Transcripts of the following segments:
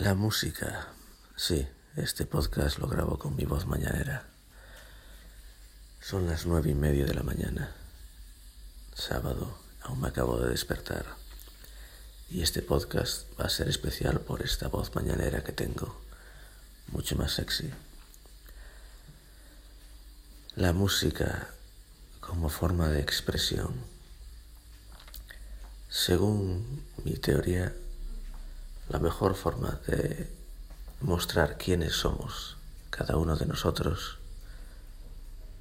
La música, sí, este podcast lo grabo con mi voz mañanera. Son las nueve y media de la mañana, sábado, aún me acabo de despertar. Y este podcast va a ser especial por esta voz mañanera que tengo, mucho más sexy. La música como forma de expresión. Según mi teoría, la mejor forma de mostrar quiénes somos cada uno de nosotros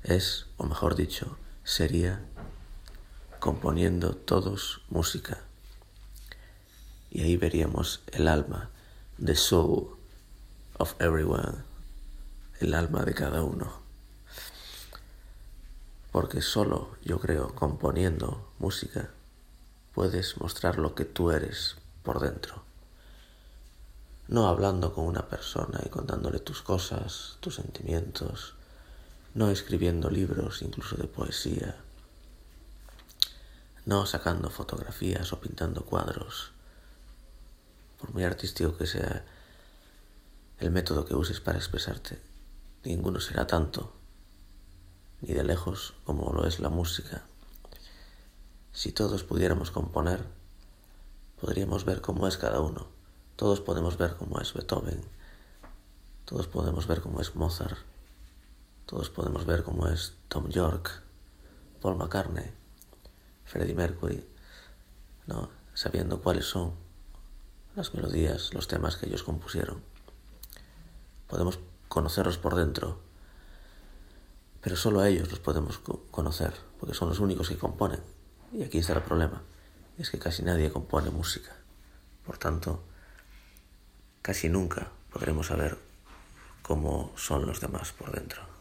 es, o mejor dicho, sería componiendo todos música. Y ahí veríamos el alma, the soul of everyone, el alma de cada uno. Porque solo, yo creo, componiendo música, puedes mostrar lo que tú eres por dentro no hablando con una persona y contándole tus cosas, tus sentimientos, no escribiendo libros incluso de poesía, no sacando fotografías o pintando cuadros, por muy artístico que sea el método que uses para expresarte, ninguno será tanto, ni de lejos como lo es la música. Si todos pudiéramos componer, podríamos ver cómo es cada uno todos podemos ver cómo es Beethoven, todos podemos ver cómo es Mozart, todos podemos ver cómo es Tom York, Paul McCartney, Freddie Mercury, ¿no? sabiendo cuáles son las melodías, los temas que ellos compusieron. Podemos conocerlos por dentro, pero solo a ellos los podemos conocer, porque son los únicos que componen. Y aquí está el problema, es que casi nadie compone música. Por tanto, casi nunca podremos saber cómo son los demás por dentro.